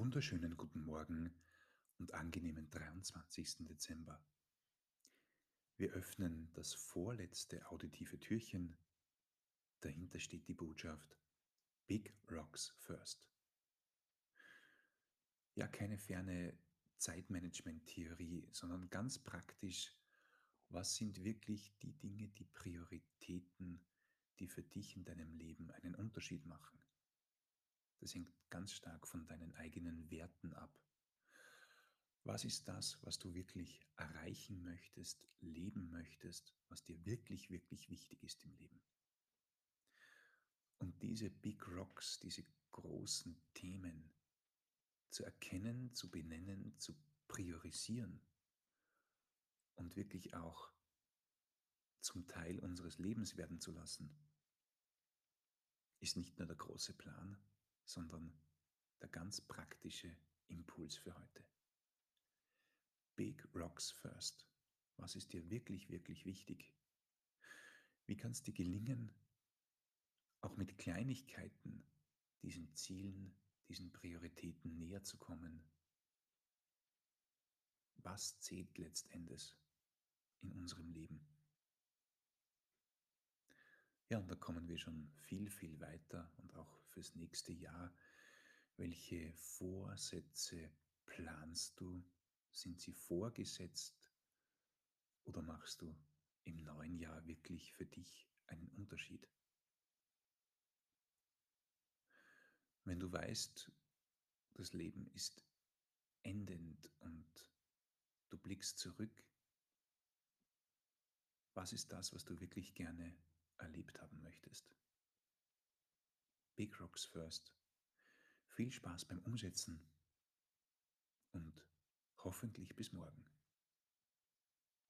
wunderschönen guten Morgen und angenehmen 23. Dezember. Wir öffnen das vorletzte auditive Türchen. Dahinter steht die Botschaft Big Rocks First. Ja, keine ferne Zeitmanagement-Theorie, sondern ganz praktisch, was sind wirklich die Dinge, die Prioritäten, die für dich in deinem Leben einen Unterschied machen. Das hängt ganz stark von deinen eigenen Werten ab. Was ist das, was du wirklich erreichen möchtest, leben möchtest, was dir wirklich, wirklich wichtig ist im Leben? Und diese Big Rocks, diese großen Themen zu erkennen, zu benennen, zu priorisieren und wirklich auch zum Teil unseres Lebens werden zu lassen, ist nicht nur der große Plan, sondern der ganz praktische Impuls für heute. Big Rocks First. Was ist dir wirklich, wirklich wichtig? Wie kann es dir gelingen, auch mit Kleinigkeiten diesen Zielen, diesen Prioritäten näher zu kommen? Was zählt letztendlich in unserem Leben? Ja, und da kommen wir schon viel, viel weiter und auch fürs nächste Jahr. Welche Vorsätze planst du? Sind sie vorgesetzt oder machst du im neuen Jahr wirklich für dich einen Unterschied? Wenn du weißt, das Leben ist endend und du blickst zurück, was ist das, was du wirklich gerne Rocks First. Viel Spaß beim Umsetzen und hoffentlich bis morgen.